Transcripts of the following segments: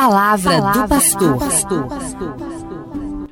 palavra, palavra do pastor.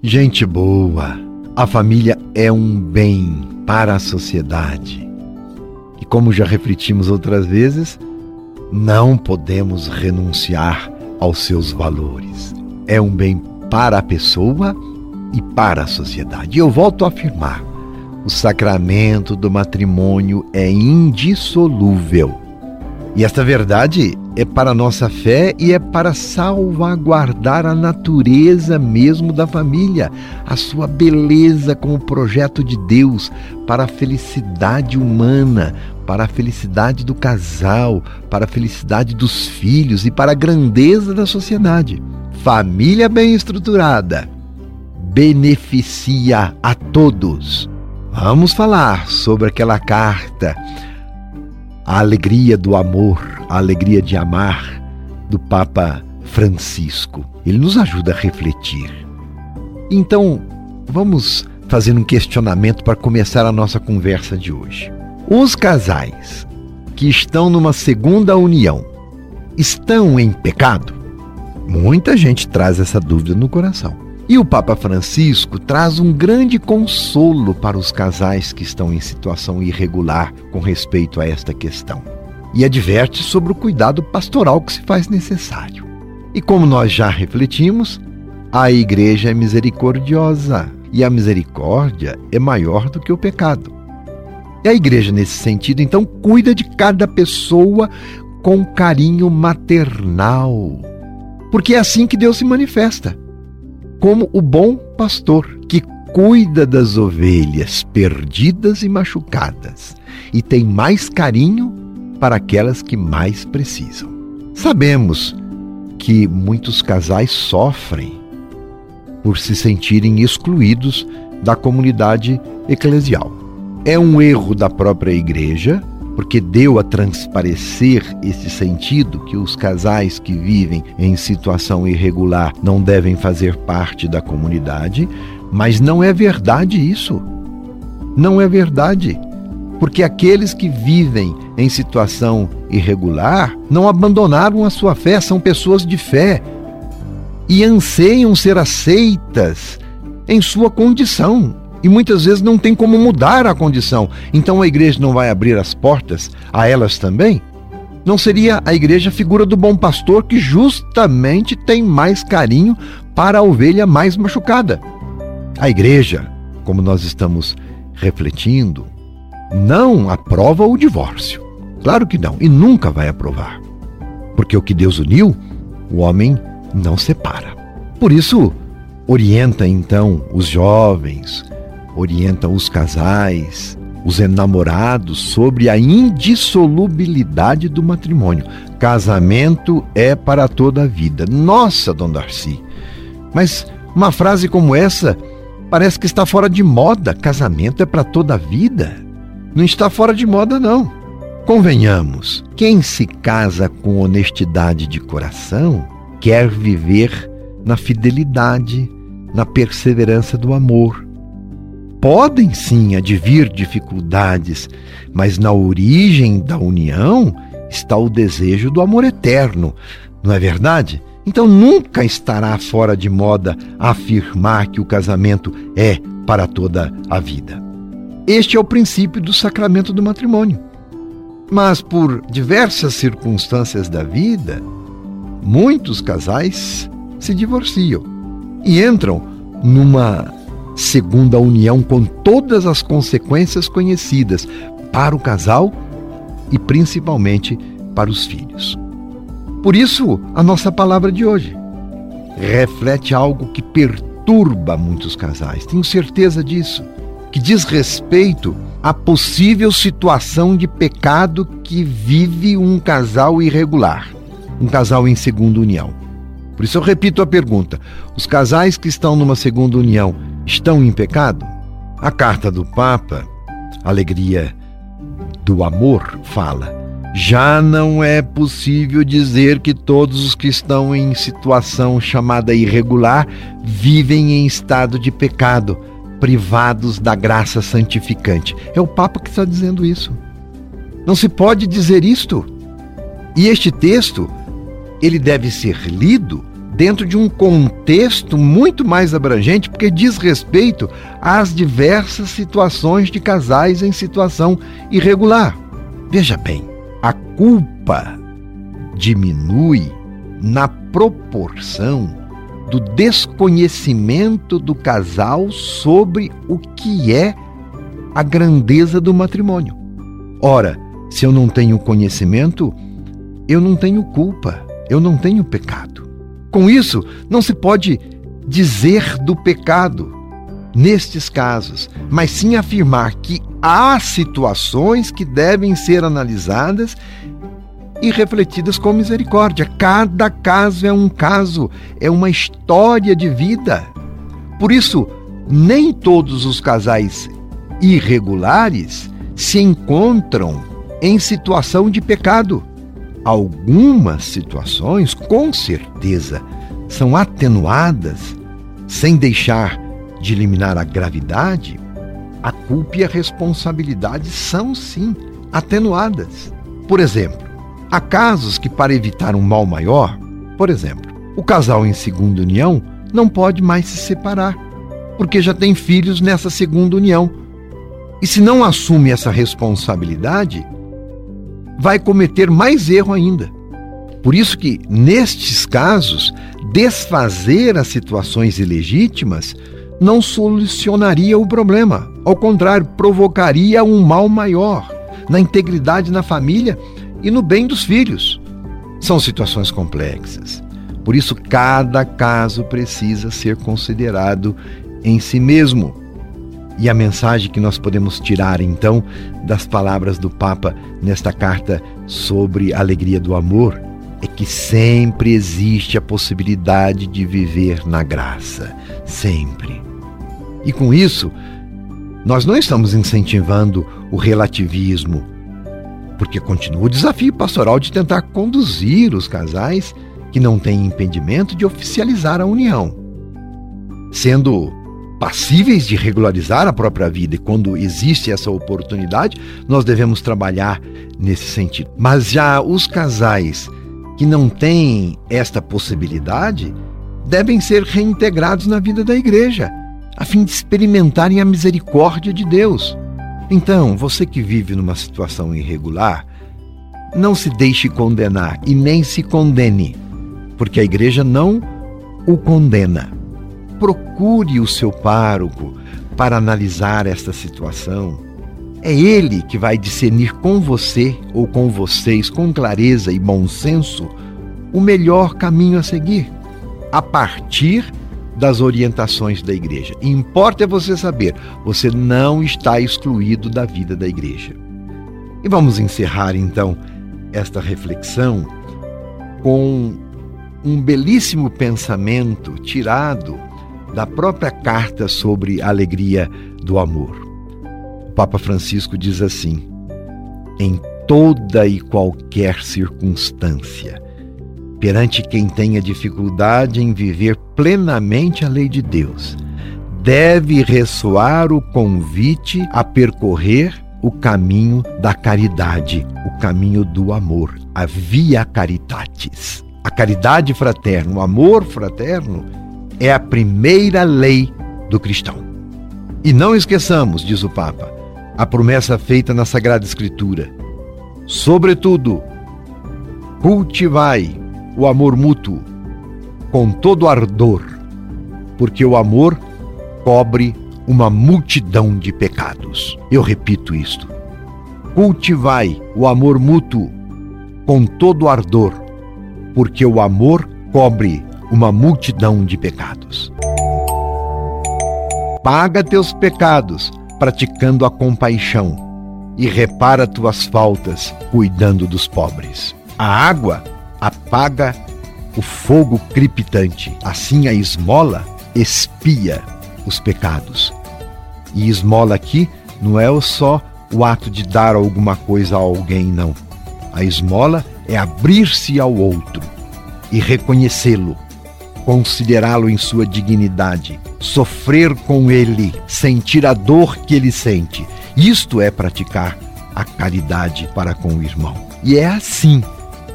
Gente boa, a família é um bem para a sociedade. E como já refletimos outras vezes, não podemos renunciar aos seus valores. É um bem para a pessoa e para a sociedade. E eu volto a afirmar: o sacramento do matrimônio é indissolúvel. E esta verdade é para a nossa fé e é para salvaguardar a natureza mesmo da família, a sua beleza como projeto de Deus para a felicidade humana, para a felicidade do casal, para a felicidade dos filhos e para a grandeza da sociedade. Família bem estruturada beneficia a todos. Vamos falar sobre aquela carta a alegria do amor, a alegria de amar do Papa Francisco. Ele nos ajuda a refletir. Então, vamos fazer um questionamento para começar a nossa conversa de hoje. Os casais que estão numa segunda união estão em pecado? Muita gente traz essa dúvida no coração. E o Papa Francisco traz um grande consolo para os casais que estão em situação irregular com respeito a esta questão. E adverte sobre o cuidado pastoral que se faz necessário. E como nós já refletimos, a igreja é misericordiosa e a misericórdia é maior do que o pecado. E a igreja, nesse sentido, então, cuida de cada pessoa com carinho maternal. Porque é assim que Deus se manifesta como o bom pastor que cuida das ovelhas perdidas e machucadas e tem mais carinho para aquelas que mais precisam. Sabemos que muitos casais sofrem por se sentirem excluídos da comunidade eclesial. É um erro da própria igreja porque deu a transparecer esse sentido que os casais que vivem em situação irregular não devem fazer parte da comunidade, mas não é verdade isso. Não é verdade. Porque aqueles que vivem em situação irregular não abandonaram a sua fé, são pessoas de fé e anseiam ser aceitas em sua condição e muitas vezes não tem como mudar a condição. Então a igreja não vai abrir as portas a elas também? Não seria a igreja a figura do bom pastor que justamente tem mais carinho para a ovelha mais machucada? A igreja, como nós estamos refletindo, não aprova o divórcio. Claro que não, e nunca vai aprovar. Porque o que Deus uniu, o homem não separa. Por isso, orienta então os jovens, orienta os casais, os enamorados sobre a indissolubilidade do matrimônio. Casamento é para toda a vida. Nossa, Dom Darcy. Mas uma frase como essa parece que está fora de moda. Casamento é para toda a vida. Não está fora de moda, não. Convenhamos, quem se casa com honestidade de coração quer viver na fidelidade, na perseverança do amor podem sim advir dificuldades, mas na origem da união está o desejo do amor eterno, não é verdade? Então nunca estará fora de moda afirmar que o casamento é para toda a vida. Este é o princípio do sacramento do matrimônio. Mas por diversas circunstâncias da vida, muitos casais se divorciam e entram numa segundo a união com todas as consequências conhecidas para o casal e principalmente para os filhos. Por isso, a nossa palavra de hoje reflete algo que perturba muitos casais, tenho certeza disso, que diz respeito à possível situação de pecado que vive um casal irregular, um casal em segunda união. Por isso eu repito a pergunta: os casais que estão numa segunda união estão em pecado? A carta do Papa, Alegria do Amor, fala: já não é possível dizer que todos os que estão em situação chamada irregular vivem em estado de pecado, privados da graça santificante. É o Papa que está dizendo isso. Não se pode dizer isto. E este texto, ele deve ser lido dentro de um contexto muito mais abrangente, porque diz respeito às diversas situações de casais em situação irregular. Veja bem, a culpa diminui na proporção do desconhecimento do casal sobre o que é a grandeza do matrimônio. Ora, se eu não tenho conhecimento, eu não tenho culpa, eu não tenho pecado. Com isso, não se pode dizer do pecado nestes casos, mas sim afirmar que há situações que devem ser analisadas e refletidas com misericórdia. Cada caso é um caso, é uma história de vida. Por isso, nem todos os casais irregulares se encontram em situação de pecado. Algumas situações, com certeza, são atenuadas sem deixar de eliminar a gravidade. A culpa e a responsabilidade são sim atenuadas. Por exemplo, há casos que, para evitar um mal maior, por exemplo, o casal em segunda união não pode mais se separar, porque já tem filhos nessa segunda união. E se não assume essa responsabilidade, vai cometer mais erro ainda. Por isso que, nestes casos, desfazer as situações ilegítimas não solucionaria o problema. Ao contrário, provocaria um mal maior na integridade na família e no bem dos filhos. São situações complexas. Por isso, cada caso precisa ser considerado em si mesmo. E a mensagem que nós podemos tirar então das palavras do Papa nesta carta sobre a alegria do amor é que sempre existe a possibilidade de viver na graça, sempre. E com isso, nós não estamos incentivando o relativismo, porque continua o desafio pastoral de tentar conduzir os casais que não têm impedimento de oficializar a união, sendo passíveis de regularizar a própria vida. E quando existe essa oportunidade, nós devemos trabalhar nesse sentido. Mas já os casais que não têm esta possibilidade devem ser reintegrados na vida da igreja, a fim de experimentarem a misericórdia de Deus. Então, você que vive numa situação irregular, não se deixe condenar e nem se condene, porque a igreja não o condena procure o seu pároco para analisar esta situação. É ele que vai discernir com você ou com vocês, com clareza e bom senso, o melhor caminho a seguir, a partir das orientações da igreja. Importa é você saber, você não está excluído da vida da igreja. E vamos encerrar então esta reflexão com um belíssimo pensamento tirado da própria carta sobre a alegria do amor. O Papa Francisco diz assim: em toda e qualquer circunstância, perante quem tenha dificuldade em viver plenamente a lei de Deus, deve ressoar o convite a percorrer o caminho da caridade, o caminho do amor, a via caritatis. A caridade fraterna, o amor fraterno, é a primeira lei do cristão. E não esqueçamos, diz o Papa, a promessa feita na Sagrada Escritura. Sobretudo, cultivai o amor mútuo com todo ardor, porque o amor cobre uma multidão de pecados. Eu repito isto. Cultivai o amor mútuo com todo ardor, porque o amor cobre uma multidão de pecados. Paga teus pecados praticando a compaixão e repara tuas faltas cuidando dos pobres. A água apaga o fogo crepitante, assim a esmola espia os pecados. E esmola aqui não é só o ato de dar alguma coisa a alguém, não. A esmola é abrir-se ao outro e reconhecê-lo considerá-lo em sua dignidade, sofrer com ele, sentir a dor que ele sente. Isto é praticar a caridade para com o irmão. E é assim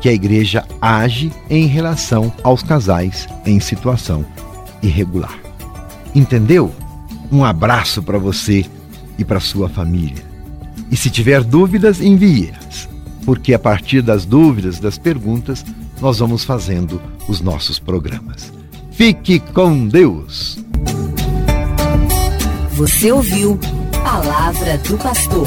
que a igreja age em relação aos casais em situação irregular. Entendeu? Um abraço para você e para sua família. E se tiver dúvidas, envie-as, porque a partir das dúvidas, das perguntas, nós vamos fazendo os nossos programas. Fique com Deus! Você ouviu Palavra do Pastor.